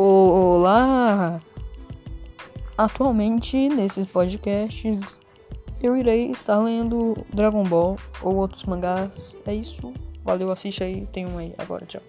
Olá! Atualmente, nesses podcasts, eu irei estar lendo Dragon Ball ou outros mangás. É isso. Valeu, assiste aí. Tem um aí. Agora, tchau.